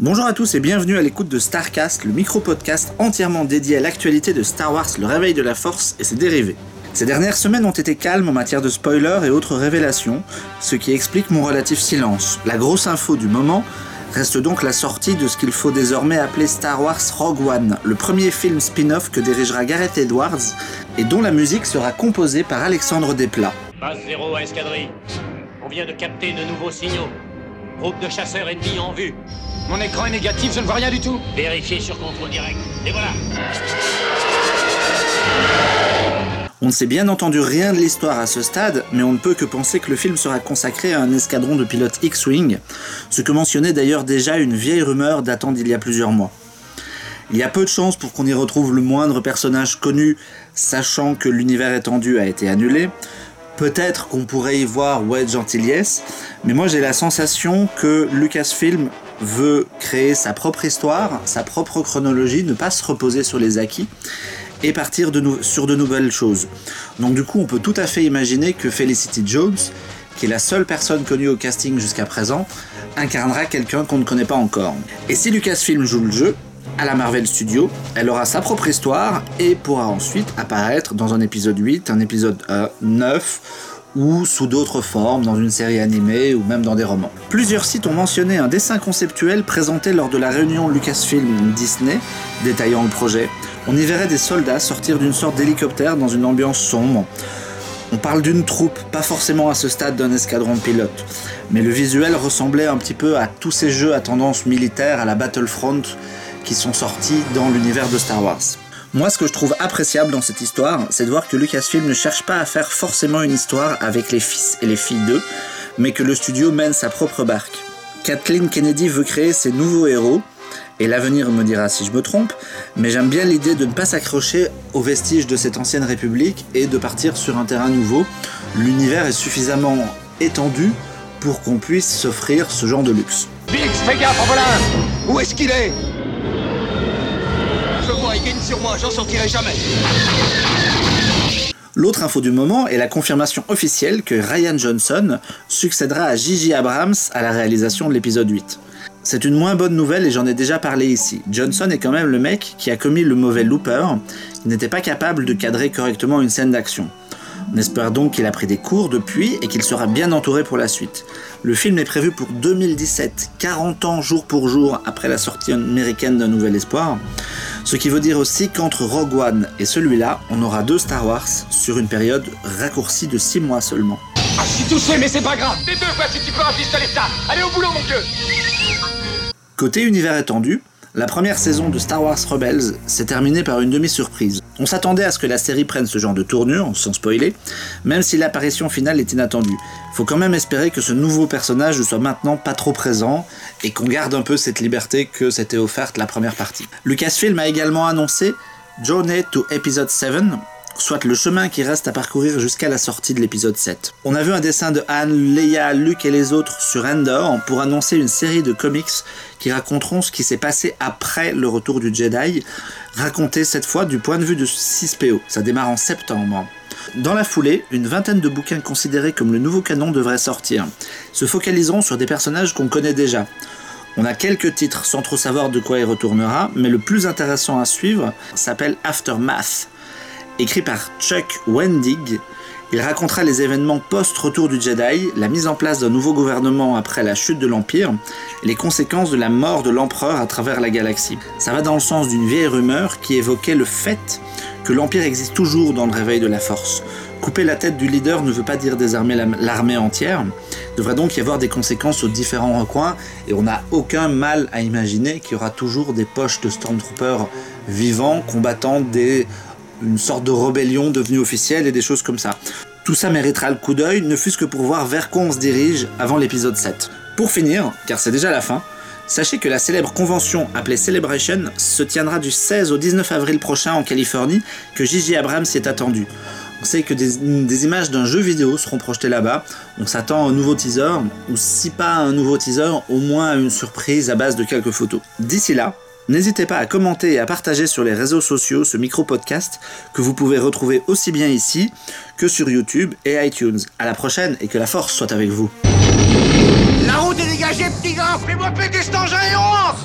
Bonjour à tous et bienvenue à l'écoute de Starcast, le micro-podcast entièrement dédié à l'actualité de Star Wars, le réveil de la force et ses dérivés. Ces dernières semaines ont été calmes en matière de spoilers et autres révélations, ce qui explique mon relatif silence. La grosse info du moment reste donc la sortie de ce qu'il faut désormais appeler Star Wars Rogue One, le premier film spin-off que dirigera Gareth Edwards et dont la musique sera composée par Alexandre Desplat. Base zéro à escadrille. On vient de capter de nouveaux signaux. Groupe de chasseurs ennemis en vue. Mon écran est négatif, je ne vois rien du tout. Vérifiez sur contrôle direct. Et voilà. On ne sait bien entendu rien de l'histoire à ce stade, mais on ne peut que penser que le film sera consacré à un escadron de pilotes X-Wing, ce que mentionnait d'ailleurs déjà une vieille rumeur datant d'il y a plusieurs mois. Il y a peu de chances pour qu'on y retrouve le moindre personnage connu, sachant que l'univers étendu a été annulé. Peut-être qu'on pourrait y voir Wedge Antilles, mais moi j'ai la sensation que Lucasfilm veut créer sa propre histoire, sa propre chronologie, ne pas se reposer sur les acquis et partir sur de nouvelles choses. Donc du coup, on peut tout à fait imaginer que Felicity Jones, qui est la seule personne connue au casting jusqu'à présent, incarnera quelqu'un qu'on ne connaît pas encore. Et si Lucasfilm joue le jeu, à la Marvel Studios, elle aura sa propre histoire et pourra ensuite apparaître dans un épisode 8, un épisode euh, 9 ou sous d'autres formes dans une série animée ou même dans des romans. Plusieurs sites ont mentionné un dessin conceptuel présenté lors de la réunion Lucasfilm-Disney détaillant le projet. On y verrait des soldats sortir d'une sorte d'hélicoptère dans une ambiance sombre. On parle d'une troupe, pas forcément à ce stade d'un escadron de pilotes, mais le visuel ressemblait un petit peu à tous ces jeux à tendance militaire à la Battlefront qui sont sortis dans l'univers de Star Wars. Moi, ce que je trouve appréciable dans cette histoire, c'est de voir que Lucasfilm ne cherche pas à faire forcément une histoire avec les fils et les filles d'eux, mais que le studio mène sa propre barque. Kathleen Kennedy veut créer ses nouveaux héros, et l'avenir me dira si je me trompe, mais j'aime bien l'idée de ne pas s'accrocher aux vestiges de cette ancienne république et de partir sur un terrain nouveau. L'univers est suffisamment étendu pour qu'on puisse s'offrir ce genre de luxe. Biggs, fais Où est-ce qu'il est? L'autre info du moment est la confirmation officielle que Ryan Johnson succédera à Gigi Abrams à la réalisation de l'épisode 8. C'est une moins bonne nouvelle et j'en ai déjà parlé ici. Johnson est quand même le mec qui a commis le mauvais looper, qui n'était pas capable de cadrer correctement une scène d'action. On espère donc qu'il a pris des cours depuis et qu'il sera bien entouré pour la suite? Le film est prévu pour 2017, 40 ans jour pour jour après la sortie américaine d'un Nouvel Espoir. Ce qui veut dire aussi qu'entre Rogue One et celui-là, on aura deux Star Wars sur une période raccourcie de 6 mois seulement. Ah, touché, mais c'est pas grave. Les deux, voici, tu peux un pistolet ça. Allez au boulot, mon vieux. Côté univers étendu, la première saison de Star Wars Rebels s'est terminée par une demi-surprise. On s'attendait à ce que la série prenne ce genre de tournure, sans spoiler, même si l'apparition finale est inattendue. Faut quand même espérer que ce nouveau personnage ne soit maintenant pas trop présent et qu'on garde un peu cette liberté que s'était offerte la première partie. Lucasfilm a également annoncé Journey to Episode 7, soit le chemin qui reste à parcourir jusqu'à la sortie de l'épisode 7. On a vu un dessin de Han, Leia, Luke et les autres sur Endor pour annoncer une série de comics qui raconteront ce qui s'est passé après le retour du Jedi, raconté cette fois du point de vue de 6PO. Ça démarre en septembre. Dans la foulée, une vingtaine de bouquins considérés comme le nouveau canon devraient sortir, se focaliseront sur des personnages qu'on connaît déjà. On a quelques titres sans trop savoir de quoi il retournera, mais le plus intéressant à suivre s'appelle Aftermath. Écrit par Chuck Wendig, il racontera les événements post-retour du Jedi, la mise en place d'un nouveau gouvernement après la chute de l'Empire, les conséquences de la mort de l'Empereur à travers la galaxie. Ça va dans le sens d'une vieille rumeur qui évoquait le fait que l'Empire existe toujours dans le réveil de la Force. Couper la tête du leader ne veut pas dire désarmer la- l'armée entière. Il devrait donc y avoir des conséquences aux différents recoins, et on n'a aucun mal à imaginer qu'il y aura toujours des poches de Stormtroopers vivants combattant des une sorte de rébellion devenue officielle et des choses comme ça. Tout ça méritera le coup d'œil, ne fût-ce que pour voir vers quoi on se dirige avant l'épisode 7. Pour finir, car c'est déjà la fin, sachez que la célèbre convention appelée Celebration se tiendra du 16 au 19 avril prochain en Californie, que Gigi Abrams y est attendu. On sait que des, images d'un jeu vidéo seront projetées là-bas. On s'attend à un nouveau teaser, ou si pas à un nouveau teaser, au moins à une surprise à base de quelques photos. D'ici là, N'hésitez pas à commenter et à partager sur les réseaux sociaux ce micro-podcast que vous pouvez retrouver aussi bien ici que sur YouTube et iTunes. À la prochaine et que la force soit avec vous. La route est dégagée petit gars Fais-moi péter cet engin et on rentre